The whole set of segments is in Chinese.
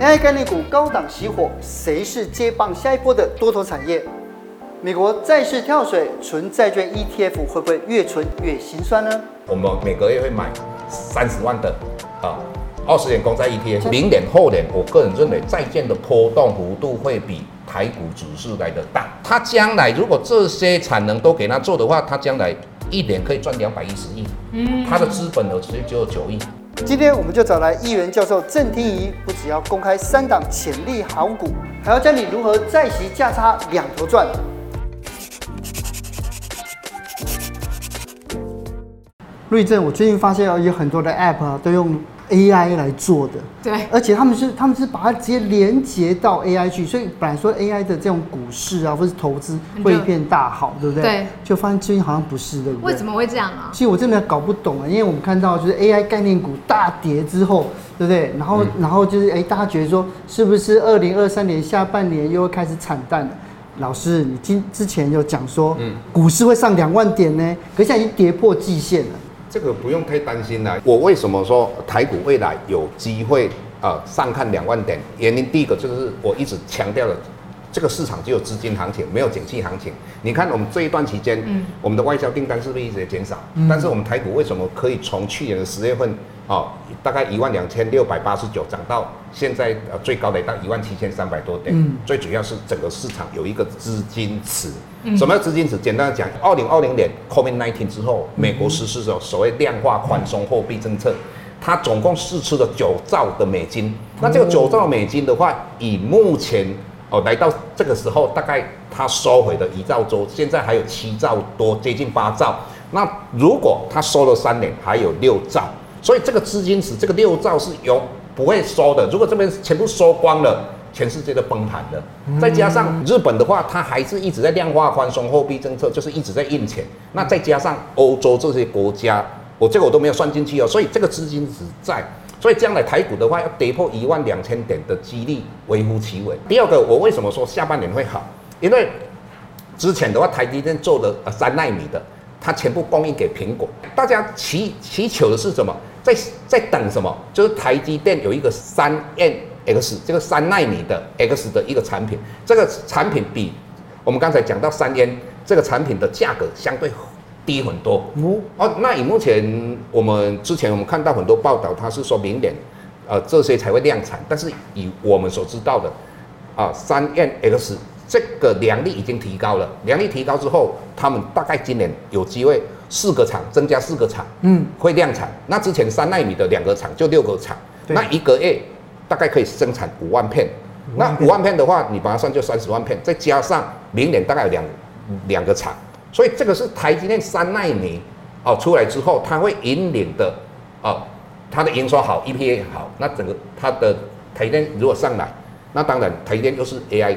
AI 概念股高档熄火，谁是接棒下一波的多头产业？美国债市跳水，存债券 ETF 会不会越存越心酸呢？我们每个月会买三十万的啊二十年公债 ETF，明年后年，我个人认为债券的波动幅度会比台股指数来的大。它将来如果这些产能都给它做的话，它将来一年可以赚两百一十亿。嗯，它的资本额其实只有九亿。今天我们就找来议员教授郑天仪，不只要公开三档潜力好股，还要教你如何在席价差两头赚。瑞正，我最近发现有很多的 App，都用 AI 来做的。对，而且他们是他们是把它直接连接到 AI 去，所以本来说 AI 的这种股市啊，或是投资会一片大好，对不对？对。就发现最近好像不是，对不对？为什么会这样啊？其实我真的搞不懂啊，因为我们看到就是 AI 概念股大跌之后，对不对？然后、嗯、然后就是哎，大家觉得说是不是二零二三年下半年又会开始惨淡了？老师，你今之前有讲说，嗯，股市会上两万点呢，可是现在已经跌破季线了。这个不用太担心了。我为什么说台股未来有机会啊、呃、上看两万点？原因第一个就是我一直强调的，这个市场只有资金行情，没有景气行情。你看我们这一段期间，嗯，我们的外销订单是不是一直在减少？但是我们台股为什么可以从去年的十月份？哦，大概一万两千六百八十九，涨到现在呃最高的到一万七千三百多点。嗯，最主要是整个市场有一个资金池。嗯，什么叫资金池？简单的讲，二零二零年 COVID-19 之后，美国实施的所谓量化宽松货币政策，它总共释出了九兆的美金。那这个九兆美金的话，以目前哦来到这个时候，大概它收回的一兆多，现在还有七兆多，接近八兆。那如果它收了三年，还有六兆。所以这个资金池，这个六兆是有不会收的。如果这边全部收光了，全世界都崩盘了。再加上日本的话，它还是一直在量化宽松货币政策，就是一直在印钱。那再加上欧洲这些国家，我这个我都没有算进去哦。所以这个资金池在，所以将来台股的话要跌破一万两千点的几率微乎其微。第二个，我为什么说下半年会好？因为之前的话，台积电做的呃三纳米的，它全部供应给苹果。大家祈祈求的是什么？在在等什么？就是台积电有一个三 N X 这个三纳米的 X 的一个产品，这个产品比我们刚才讲到三 N 这个产品的价格相对低很多。哦，那以目前我们之前我们看到很多报道，它是说明年呃这些才会量产，但是以我们所知道的啊三 N X 这个良率已经提高了，良率提高之后，他们大概今年有机会。四个厂增加四个厂，嗯，会量产。那之前三纳米的两个厂就六个厂，那一个月大概可以生产五万片。那五万片的话，你把它算就三十万片，再加上明年大概有两两个厂，所以这个是台积电三纳米哦出来之后，它会引领的哦，它的营收好，EPA 好，那整个它的台积电如果上来，那当然台积电又是 AI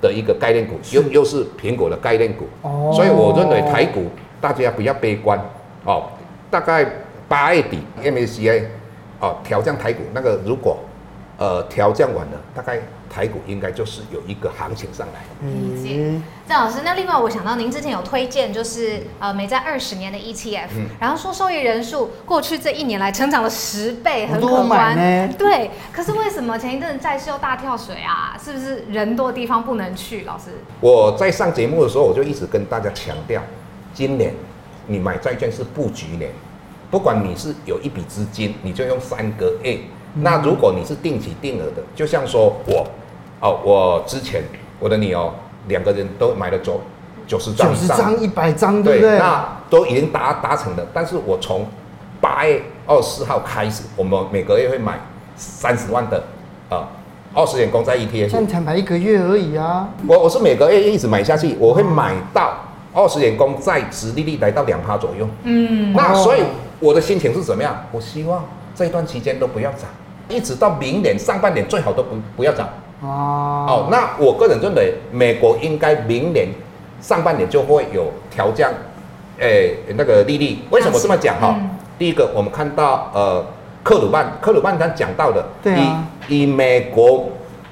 的一个概念股，又又是苹果的概念股，哦，所以我认为台股。大家不要悲观哦，大概八月底 MSCI 哦挑战台股那个，如果呃调降完了，大概台股应该就是有一个行情上来。理解，郑老师。那另外我想到您之前有推荐，就是呃美债二十年的 ETF，、嗯、然后说受益人数过去这一年来成长了十倍，很可观。对，可是为什么前一阵债市又大跳水啊？是不是人多的地方不能去？老师，我在上节目的时候，我就一直跟大家强调。今年你买债券是布局年，不管你是有一笔资金，你就用三个 A。那如果你是定期定额的，就像说我，哦，我之前我的你哦两个人都买了九九十张，九十张一百张，对不对？那都已经达达成了。但是我从八月二十四号开始，我们每个月会买三十万的啊二十年公债 ETF。现在才买一个月而已啊！我我是每个月一直买下去，我会买到。二十年公债殖利率来到两趴左右，嗯，那所以我的心情是怎么样？我希望这一段期间都不要涨，一直到明年上半年最好都不不要涨。哦，哦，那我个人认为，美国应该明年上半年就会有调降，诶、欸，那个利率。为什么这么讲？哈、嗯，第一个我们看到，呃，克鲁曼，克鲁曼他讲到的，对啊，以以美国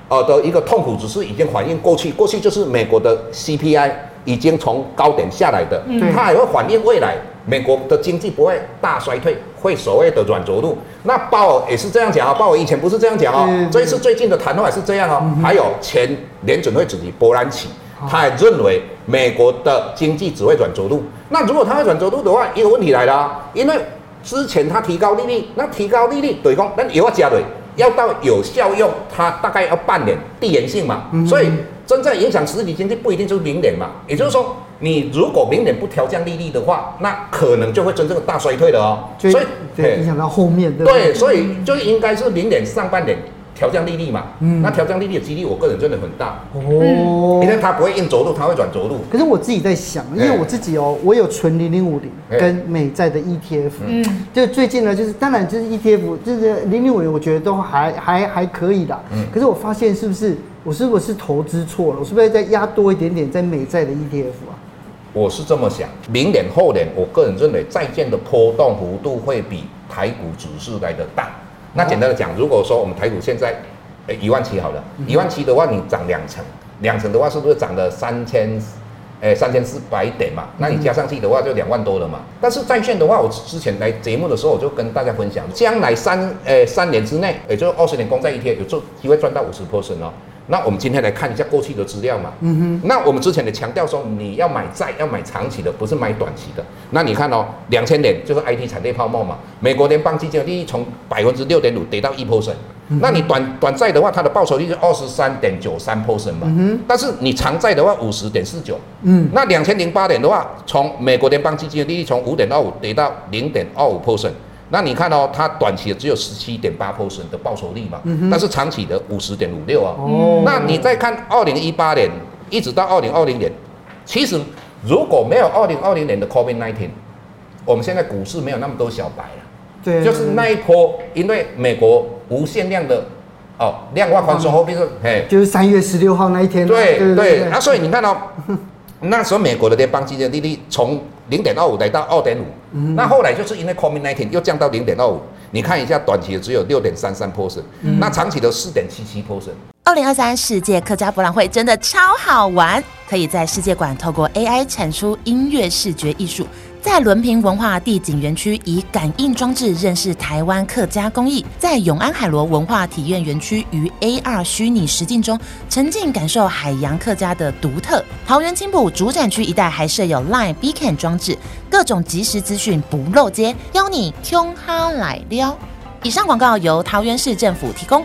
呃的一个痛苦指数已经反映过去，过去就是美国的 CPI。已经从高点下来的，它还会反映未来美国的经济不会大衰退，会所谓的软着陆。那鲍尔也是这样讲啊，鲍尔以前不是这样讲哦，这一次最近的谈话也是这样哦。还有前联准会主席伯南奇，他也认为美国的经济只会软着陆。那如果他会软着陆的话，一个问题来了啊，因为之前他提高利率，那提高利率对公，那也要加的。要到有效用，它大概要半年，递延性嘛，嗯、所以真正影响实体经济不一定就是明年嘛。也就是说，你如果明年不调降利率的话，那可能就会真正的大衰退了哦。所以影响到后面对，对，所以就应该是明年上半年。调降利率嘛，嗯，那调降利率的几率，我个人真的很大。哦，因为它不会硬着陆，它会软着陆。可是我自己在想，因为我自己哦，我有存零零五零跟美债的 ETF，嗯，就最近呢，就是当然就是 ETF，就是零零五零，我觉得都还还还可以的，嗯，可是我发现是不是我是不是投资错了？我是不是再压多一点点在美债的 ETF 啊？我是这么想，明年后年，我个人认为债券的波动幅度会比台股指数来的大。那简单的讲，如果说我们台股现在，诶一万七好了，一万七的话，你涨两成，两成的话是不是涨了三千，诶三千四百点嘛？那你加上去的话就两万多了嘛。但是债券的话，我之前来节目的时候我就跟大家分享，将来三诶三年之内，也就是二十年公债一天有做机会赚到五十 percent 哦。那我们今天来看一下过去的资料嘛。嗯哼。那我们之前的强调说，你要买债要买长期的，不是买短期的。那你看哦，两千年就是 IT 产业泡沫嘛。美国联邦基金的利率从百分之六点五跌到一 percent。那你短短债的话，它的报酬率是二十三点九三 percent 嘛。嗯哼。但是你长债的话，五十点四九。嗯。那两千零八年的话，从美国联邦基金的利率从五点二五跌到零点二五 percent。那你看哦，它短期的只有十七点八 percent 的报酬率嘛，嗯、但是长期的五十点五六啊。哦。那你再看二零一八年一直到二零二零年，其实如果没有二零二零年的 COVID nineteen，我们现在股市没有那么多小白了。对。就是那一波，因为美国无限量的哦量化宽松货币是，哎，就是三月十六号那一天。对对对。那所以你看哦，那时候美国的联邦基金利率从零点二五来到二点五，那后来就是因为 COVID-19 又降到零点二五，你看一下短期的只有六点三三 percent，那长期的四点七七 percent。二零二三世界客家博览会真的超好玩，可以在世界馆透过 AI 产出音乐视觉艺术。在轮平文化地景园区，以感应装置认识台湾客家工艺；在永安海螺文化体验园区，于 AR 虚拟实境中沉浸感受海洋客家的独特。桃园青埔主展区一带还设有 Line Beacon 装置，各种即时资讯不漏接，邀你穷哈来了。以上广告由桃园市政府提供。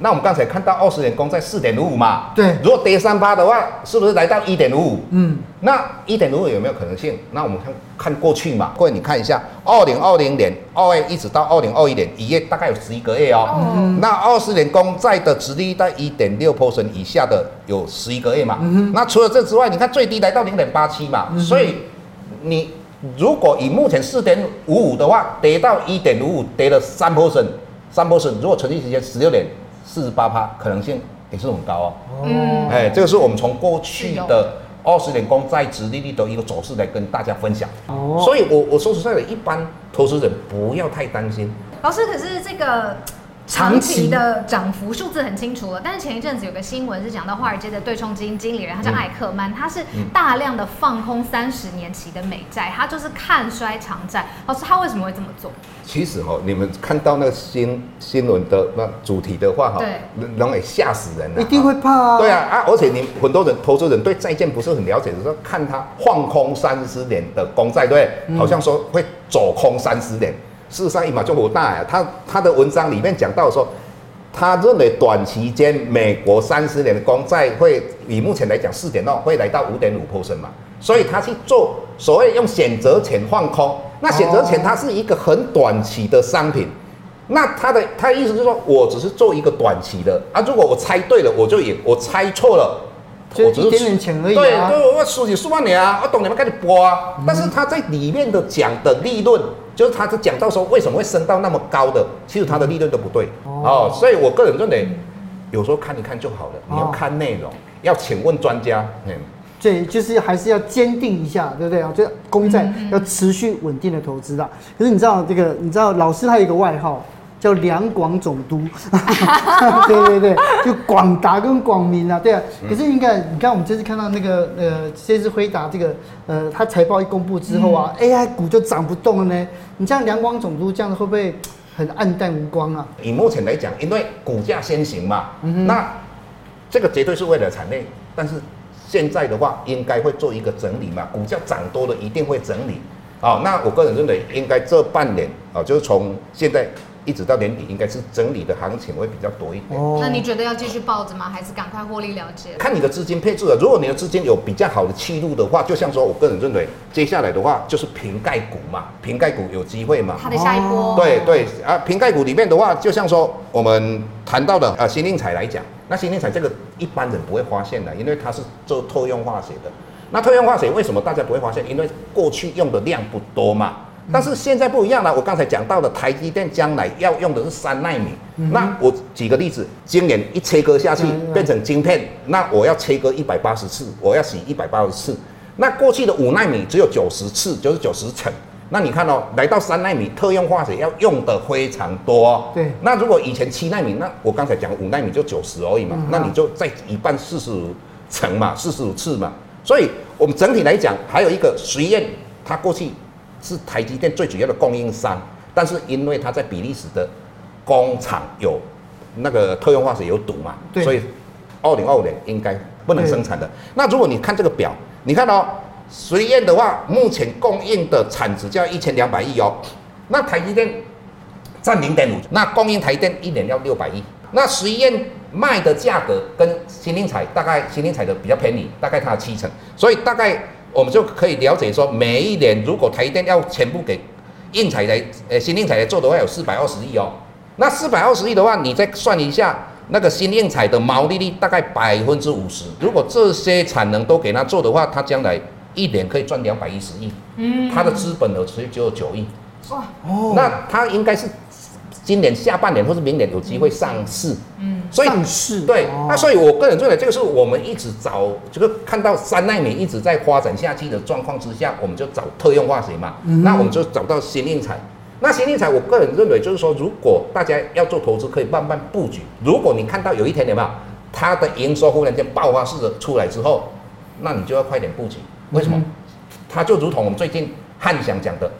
那我们刚才看到二十年公债四点五五嘛，对，如果跌三八的话，是不是来到一点五五？嗯，那一点五五有没有可能性？那我们看看过去嘛，各位你看一下，二零二零年二月一直到二零二一年一月，大概有十一个月哦。嗯，那二十年公债的殖利率在一点六 percent 以下的有十一个月嘛。嗯哼，那除了这之外，你看最低来到零点八七嘛。嗯，所以你如果以目前四点五五的话，跌到一点五五，跌了三 percent，三 percent，如果存续时间十六年。四十八趴可能性也是很高哦。嗯，哎，这个是我们从过去的二十年公债值利率的一个走势来跟大家分享。哦，所以我我说实在的，一般投资人不要太担心。老师，可是这个。长期的涨幅数字很清楚了，但是前一阵子有个新闻是讲到华尔街的对冲基金经理人，他叫艾克曼，他是大量的放空三十年期的美债，他就是看衰长债。老师，他为什么会这么做？其实哈，你们看到那个新新闻的那主题的话哈，对，容易吓死人了，一定会怕啊。对啊啊，而且你很多人投资人对债券不是很了解的时候，看他放空三十年的公债，对，好像说会走空三十年。事实上，一马就不大呀。他他的文章里面讲到说，他认为短期间美国三十年的公债会以目前来讲四点二，会来到五点五 percent 嘛。所以他去做所谓用选择权放空。那选择权它是一个很短期的商品。那他的他的意思就是说，我只是做一个短期的啊。如果我猜对了，我就赢；我猜错了，我只是一点点钱而已啊。对，对，我输几十万年啊，我懂你们开始播啊。但是他在里面的讲的利润。就是他是讲到说为什么会升到那么高的，其实他的利润都不对。哦，所以我个人认为，有时候看一看就好了，你要看内容，要请问专家，嗯，对，就是还是要坚定一下，对不对？啊？就公债要持续稳定的投资啦。可是你知道这个，你知道老师他有一个外号叫两广总督，对对对，就广达跟广明啊，对啊。可是你看，你看我们这次看到那个呃，这次辉达这个呃，它财报一公布之后啊、嗯、，AI 股就涨不动了呢。你这样两广总督这样子会不会很黯淡无光啊？以目前来讲，因为股价先行嘛，嗯、那这个绝对是为了产业，但是现在的话应该会做一个整理嘛，股价涨多了一定会整理。好，那我个人认为应该这半年啊，就是从现在。一直到年底，应该是整理的行情会比较多一点。哦，那你觉得要继续抱着吗？还是赶快获利了结？看你的资金配置了。如果你的资金有比较好的气度的话，就像说，我个人认为，接下来的话就是瓶盖股嘛，瓶盖股有机会嘛。它的下一波。对对啊，瓶盖股里面的话，就像说我们谈到的啊，新宁材来讲，那新宁材这个一般人不会发现的，因为它是做特用化学的。那特用化学为什么大家不会发现？因为过去用的量不多嘛。但是现在不一样了，我刚才讲到的台积电将来要用的是三纳米。嗯、那我举个例子，今年一切割下去变成晶片，那我要切割一百八十次，我要洗一百八十次。那过去的五纳米只有九十次，就是九十层。那你看哦，来到三纳米，特用化学要用的非常多。对。那如果以前七纳米，那我刚才讲五纳米就九十而已嘛，嗯、那你就再一半四十五层嘛，四十五次嘛。所以我们整体来讲，还有一个实验，它过去。是台积电最主要的供应商，但是因为它在比利时的工厂有那个特用化学有堵嘛，所以二零二五年应该不能生产的。那如果你看这个表，你看到、哦、实验的话，目前供应的产值就要一千两百亿哦，那台积电占零点五，那供应台电一年要六百亿，那实验卖的价格跟新兴材大概新兴材的比较便宜，大概它的七成，所以大概。我们就可以了解说，每一年如果台电要全部给应材来，呃，新应材来做的话，有四百二十亿哦。那四百二十亿的话，你再算一下，那个新应材的毛利率大概百分之五十。如果这些产能都给他做的话，他将来一年可以赚两百一十亿。嗯，他的资本额其实只有九亿。哇哦，那他应该是。今年下半年或是明年有机会上市，嗯，所以对，那所以我个人认为这个是我们一直找，就是看到三奈米一直在发展下去的状况之下，我们就找特用化学嘛，嗯、那我们就找到新应材。那新应材，我个人认为就是说，如果大家要做投资，可以慢慢布局。如果你看到有一天有没有它的营收忽然间爆发式的出来之后，那你就要快点布局。为什么？它就如同我们最近汉翔讲的，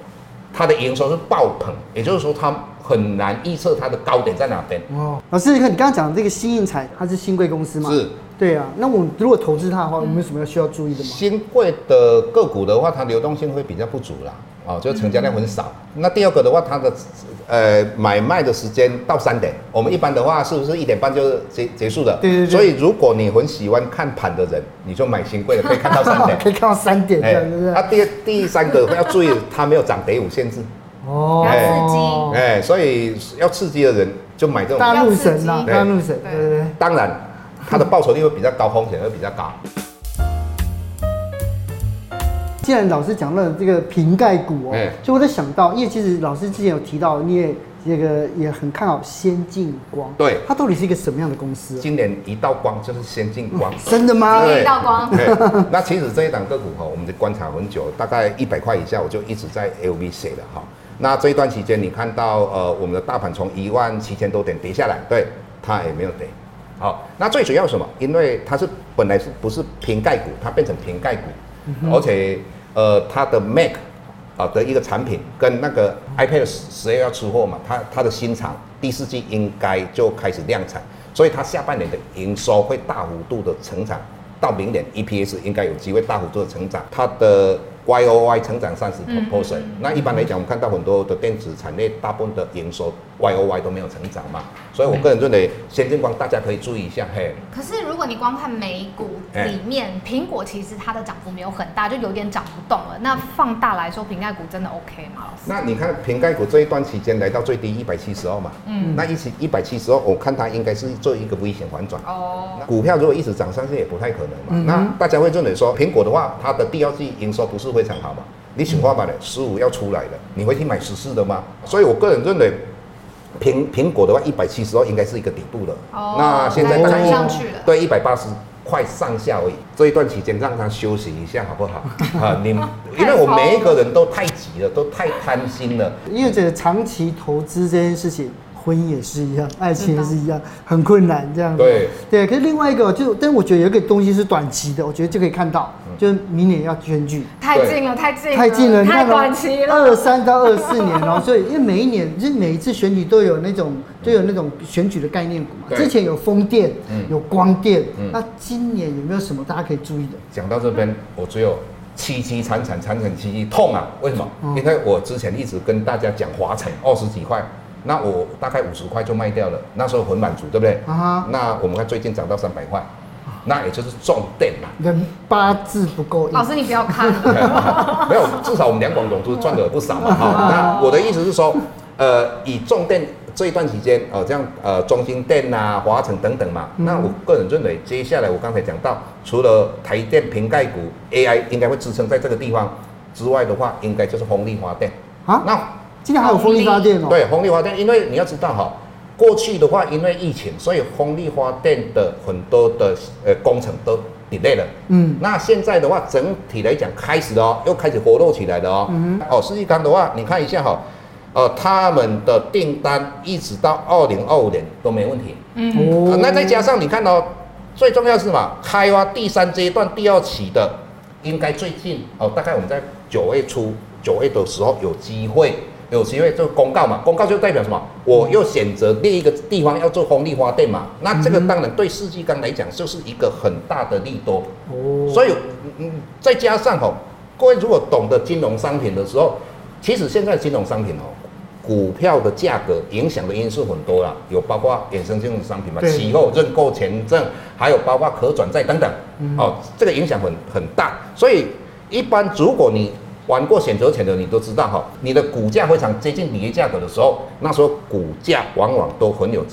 它的营收是爆棚，也就是说它。很难预测它的高点在哪边。哦，老师，你看你刚刚讲的这个新印材，它是新贵公司吗？是。对啊，那我如果投资它的话，有没有什么要需要注意的吗？新贵的个股的话，它流动性会比较不足啦，哦，就成交量很少。嗯、那第二个的话，它的呃买卖的时间到三点，我们一般的话是不是一点半就结结束了？对对对。所以如果你很喜欢看盘的人，你就买新贵的，可以看到三点，可以看到三点，对不对？那第第三个要注意，它没有涨跌幅限制。哦，要刺激，哎，所以要刺激的人就买这种大陆神啊，大陆神，对对对。当然，它的报酬率会比较高，风险会比较高。既然老师讲到这个瓶盖股哦，就我在想到，因为其实老师之前有提到，你也这个也很看好先进光，对，它到底是一个什么样的公司？今年一道光就是先进光，真的吗？一道光。那其实这一档个股哈，我们就观察很久，大概一百块以下，我就一直在 LV 写的哈。那这一段期间，你看到呃，我们的大盘从一万七千多点跌下来，对，它也没有跌。好，那最主要什么？因为它是本来是不是瓶盖股，它变成瓶盖股，嗯、而且呃，它的 Mac 啊的一个产品跟那个 iPad 十月要出货嘛，它它的新厂第四季应该就开始量产，所以它下半年的营收会大幅度的成长，到明年 EPS 应该有机会大幅度的成长，它的。Y O Y 成长三十 percent，那一般来讲，我们看到很多的电子产业，大部分的营收 Y O Y 都没有成长嘛，所以我个人认为先进光大家可以注意一下。嘿，可是如果你光看美股里面，苹果其实它的涨幅没有很大，就有点涨不动了。那放大来说，瓶盖股真的 OK 吗？老师？那你看瓶盖股这一段期间来到最低一百七十二嘛，嗯，那一起一百七十二，我看它应该是做一个危险反转。哦，股票如果一直涨上去也不太可能嘛。嗯、那大家会认为说，苹果的话，它的第二季营收不是非常好嘛？你想法的十五要出来了，你会去买十四的吗？所以我个人认为，苹苹果的话，一百七十二应该是一个底部了。哦，那现在涨上去了，对，一百八十块上下而已。这一段期间让它休息一下，好不好？啊，你因为我每一个人都太急了，都太贪心了。因为这个长期投资这件事情。婚姻也是一样，爱情也是一样，很困难这样子。对对，可是另外一个就，但我觉得有一个东西是短期的，我觉得就可以看到，就是明年要选举，太近了，太近了，太近了，太短期了，二三到二四年哦，所以 因为每一年就是每一次选举都有那种都有那种选举的概念股嘛，之前有风电，有光电，那今年有没有什么大家可以注意的？讲到这边，我只有。凄凄惨惨惨惨戚戚痛啊！为什么？嗯、因为我之前一直跟大家讲华晨二十几块，那我大概五十块就卖掉了，那时候很满足，对不对？啊哈。那我们看最近涨到三百块，那也就是重电嘛。人八字不够。老师你不要看。没有，至少我们两广总都赚了不少嘛。哈。那我的意思是说，呃，以重电。这一段期间，哦，这样，呃，中兴电啊、华城等等嘛，嗯、那我个人认为，接下来我刚才讲到，除了台电瓶盖股 AI 应该会支撑在这个地方之外的话，应该就是风力发电啊。那今天还有风力发电哦？对，风力发电，因为你要知道哈，过去的话，因为疫情，所以风力发电的很多的呃工程都 delay 了。嗯。那现在的话，整体来讲开始哦，又开始活络起来了哦。嗯。哦，世纪钢的话，你看一下哈。呃，他们的订单一直到二零二五年都没问题。嗯、呃，那再加上你看、哦，最重要是什么？开发第三阶段第二期的，应该最近哦，大概我们在九月初、九月的时候有机会，有机会做公告嘛？公告就代表什么？我又选择另一个地方要做风力发电嘛？那这个当然对世纪钢来讲就是一个很大的利多。哦，所以嗯，再加上哦，各位如果懂得金融商品的时候，其实现在金融商品哦。股票的价格影响的因素很多啦，有包括衍生性的商品嘛，期后认购权证，还有包括可转债等等，嗯、哦，这个影响很很大。所以一般如果你玩过选择权的，你都知道哈，你的股价非常接近履约价格的时候，那时候股价往往都很有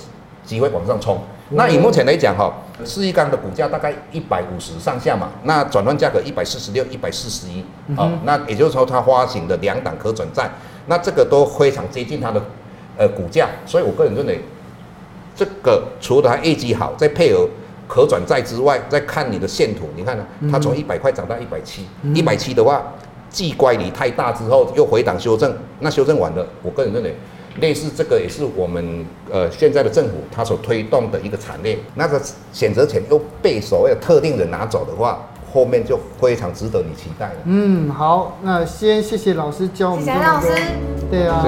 机会往上冲。嗯、那以目前来讲哈，四一钢的股价大概一百五十上下嘛，那转换价格一百四十六、一百四十一，哦，那也就是说它发行的两档可转债。那这个都非常接近它的，呃，股价，所以我个人认为，这个除了它业绩好，再配合可转债之外，再看你的线图，你看呢，它从一百块涨到一百七，一百七的话，既乖离太大之后又回档修正，那修正完了，我个人认为，类似这个也是我们呃现在的政府它所推动的一个产业，那个选择权又被所谓的特定人拿走的话。后面就非常值得你期待了。嗯，好，那先谢谢老师教我们。谢谢老师。对啊。